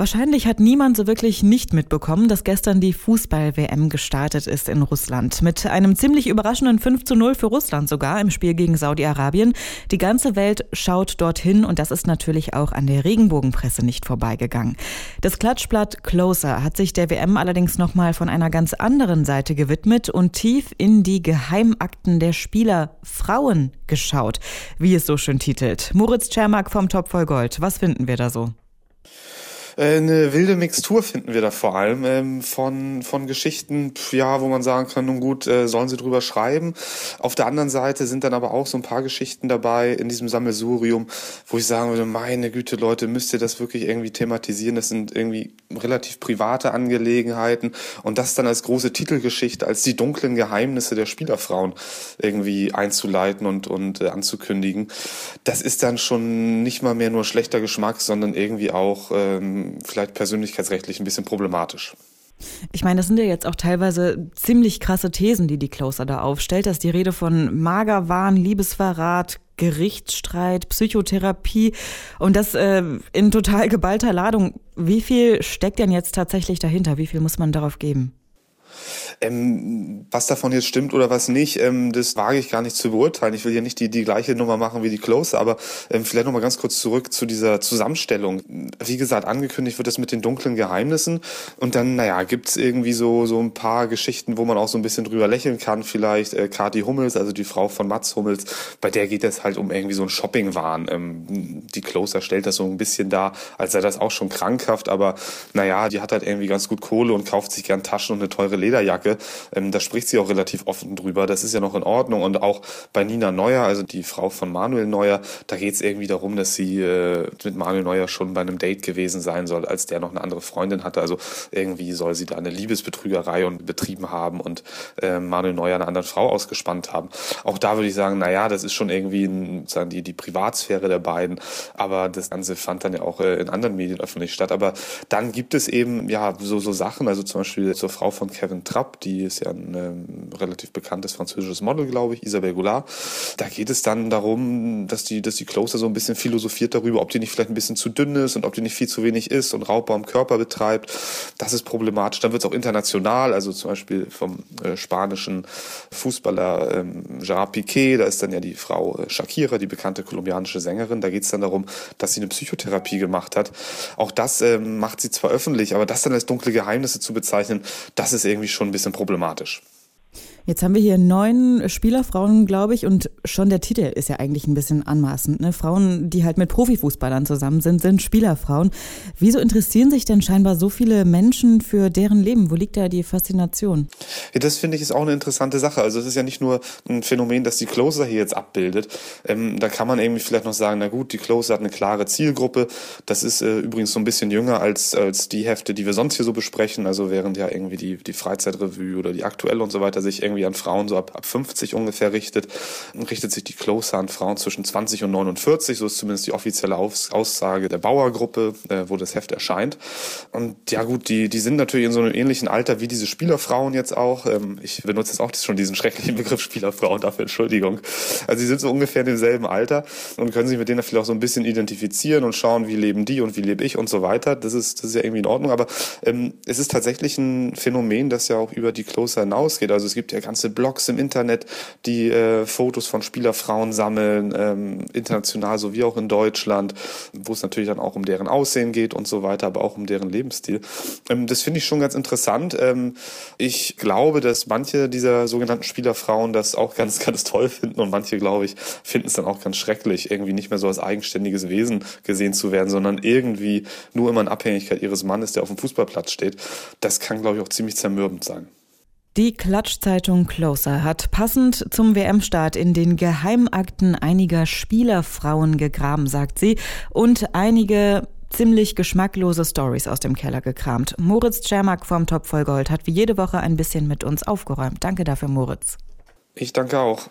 Wahrscheinlich hat niemand so wirklich nicht mitbekommen, dass gestern die Fußball-WM gestartet ist in Russland. Mit einem ziemlich überraschenden 5 zu 0 für Russland sogar im Spiel gegen Saudi-Arabien. Die ganze Welt schaut dorthin und das ist natürlich auch an der Regenbogenpresse nicht vorbeigegangen. Das Klatschblatt Closer hat sich der WM allerdings nochmal von einer ganz anderen Seite gewidmet und tief in die Geheimakten der Spieler Frauen geschaut, wie es so schön titelt. Moritz Czermak vom Top voll Gold. Was finden wir da so? Äh, eine wilde Mixtur finden wir da vor allem ähm, von, von Geschichten, ja, wo man sagen kann, nun gut, äh, sollen sie drüber schreiben. Auf der anderen Seite sind dann aber auch so ein paar Geschichten dabei in diesem Sammelsurium, wo ich sagen würde, meine Güte, Leute, müsst ihr das wirklich irgendwie thematisieren? Das sind irgendwie relativ private Angelegenheiten und das dann als große Titelgeschichte, als die dunklen Geheimnisse der Spielerfrauen irgendwie einzuleiten und, und äh, anzukündigen. Das ist dann schon nicht mal mehr nur schlechter Geschmack, sondern irgendwie auch ähm, vielleicht persönlichkeitsrechtlich ein bisschen problematisch. Ich meine, das sind ja jetzt auch teilweise ziemlich krasse Thesen, die die Closer da aufstellt. Das ist die Rede von Magerwahn, Liebesverrat, Gerichtsstreit, Psychotherapie und das äh, in total geballter Ladung. Wie viel steckt denn jetzt tatsächlich dahinter? Wie viel muss man darauf geben? Ähm, was davon jetzt stimmt oder was nicht, ähm, das wage ich gar nicht zu beurteilen. Ich will hier nicht die, die gleiche Nummer machen wie die Close, aber ähm, vielleicht nochmal ganz kurz zurück zu dieser Zusammenstellung. Wie gesagt, angekündigt wird es mit den dunklen Geheimnissen und dann, naja, gibt's irgendwie so, so ein paar Geschichten, wo man auch so ein bisschen drüber lächeln kann. Vielleicht äh, Kati Hummels, also die Frau von Mats Hummels, bei der geht es halt um irgendwie so ein Shoppingwahn. Ähm, die Closer stellt das so ein bisschen dar, als sei das auch schon krankhaft, aber naja, die hat halt irgendwie ganz gut Kohle und kauft sich gern Taschen und eine teure Lederjacke. Ähm, da spricht sie auch relativ offen drüber. Das ist ja noch in Ordnung. Und auch bei Nina Neuer, also die Frau von Manuel Neuer, da geht es irgendwie darum, dass sie äh, mit Manuel Neuer schon bei einem Date gewesen sein soll, als der noch eine andere Freundin hatte. Also irgendwie soll sie da eine Liebesbetrügerei und betrieben haben und äh, Manuel Neuer eine andere Frau ausgespannt haben. Auch da würde ich sagen, naja, das ist schon irgendwie ein, sagen die, die Privatsphäre der beiden. Aber das Ganze fand dann ja auch äh, in anderen Medien öffentlich statt. Aber dann gibt es eben ja so, so Sachen, also zum Beispiel zur Frau von Kevin Trapp, die ist ja ein ähm, relativ bekanntes französisches Model, glaube ich, Isabelle Goulart. Da geht es dann darum, dass die, dass die Closer so ein bisschen philosophiert darüber, ob die nicht vielleicht ein bisschen zu dünn ist und ob die nicht viel zu wenig ist und Raubbau am Körper betreibt. Das ist problematisch. Dann wird es auch international, also zum Beispiel vom äh, spanischen Fußballer ähm, Gerard Piquet, da ist dann ja die Frau äh, Shakira, die bekannte kolumbianische Sängerin. Da geht es dann darum, dass sie eine Psychotherapie gemacht hat. Auch das ähm, macht sie zwar öffentlich, aber das dann als dunkle Geheimnisse zu bezeichnen, das ist irgendwie schon ein bisschen problematisch. Jetzt haben wir hier neun Spielerfrauen, glaube ich, und schon der Titel ist ja eigentlich ein bisschen anmaßend. Ne? Frauen, die halt mit Profifußballern zusammen sind, sind Spielerfrauen. Wieso interessieren sich denn scheinbar so viele Menschen für deren Leben? Wo liegt da die Faszination? Ja, das finde ich ist auch eine interessante Sache. Also es ist ja nicht nur ein Phänomen, das die Closer hier jetzt abbildet. Ähm, da kann man irgendwie vielleicht noch sagen, na gut, die Closer hat eine klare Zielgruppe. Das ist äh, übrigens so ein bisschen jünger als, als die Hefte, die wir sonst hier so besprechen. Also während ja irgendwie die, die Freizeitrevue oder die aktuelle und so weiter sich irgendwie an Frauen so ab, ab 50 ungefähr richtet, richtet sich die Closer an Frauen zwischen 20 und 49. So ist zumindest die offizielle Aus Aussage der Bauergruppe, äh, wo das Heft erscheint. Und ja gut, die, die sind natürlich in so einem ähnlichen Alter wie diese Spielerfrauen jetzt auch. Ähm, ich benutze jetzt auch schon diesen schrecklichen Begriff Spielerfrauen, dafür Entschuldigung. Also sie sind so ungefähr in demselben Alter und können sich mit denen vielleicht auch so ein bisschen identifizieren und schauen, wie leben die und wie lebe ich und so weiter. Das ist, das ist ja irgendwie in Ordnung. Aber ähm, es ist tatsächlich ein Phänomen, das ja auch über die Closer hinausgeht. Also es gibt ja ganze Blogs im Internet, die äh, Fotos von Spielerfrauen sammeln, ähm, international sowie auch in Deutschland, wo es natürlich dann auch um deren Aussehen geht und so weiter, aber auch um deren Lebensstil. Ähm, das finde ich schon ganz interessant. Ähm, ich glaube, dass manche dieser sogenannten Spielerfrauen das auch ganz, ganz toll finden und manche, glaube ich, finden es dann auch ganz schrecklich, irgendwie nicht mehr so als eigenständiges Wesen gesehen zu werden, sondern irgendwie nur immer in Abhängigkeit ihres Mannes, der auf dem Fußballplatz steht. Das kann, glaube ich, auch ziemlich zermürbend sein. Die Klatschzeitung Closer hat passend zum WM-Start in den Geheimakten einiger Spielerfrauen gegraben, sagt sie, und einige ziemlich geschmacklose Stories aus dem Keller gekramt. Moritz Czermak vom Top voll Gold hat wie jede Woche ein bisschen mit uns aufgeräumt. Danke dafür, Moritz. Ich danke auch.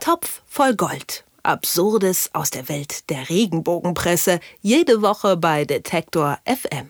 Topf voll Gold. Absurdes aus der Welt der Regenbogenpresse. Jede Woche bei Detektor FM.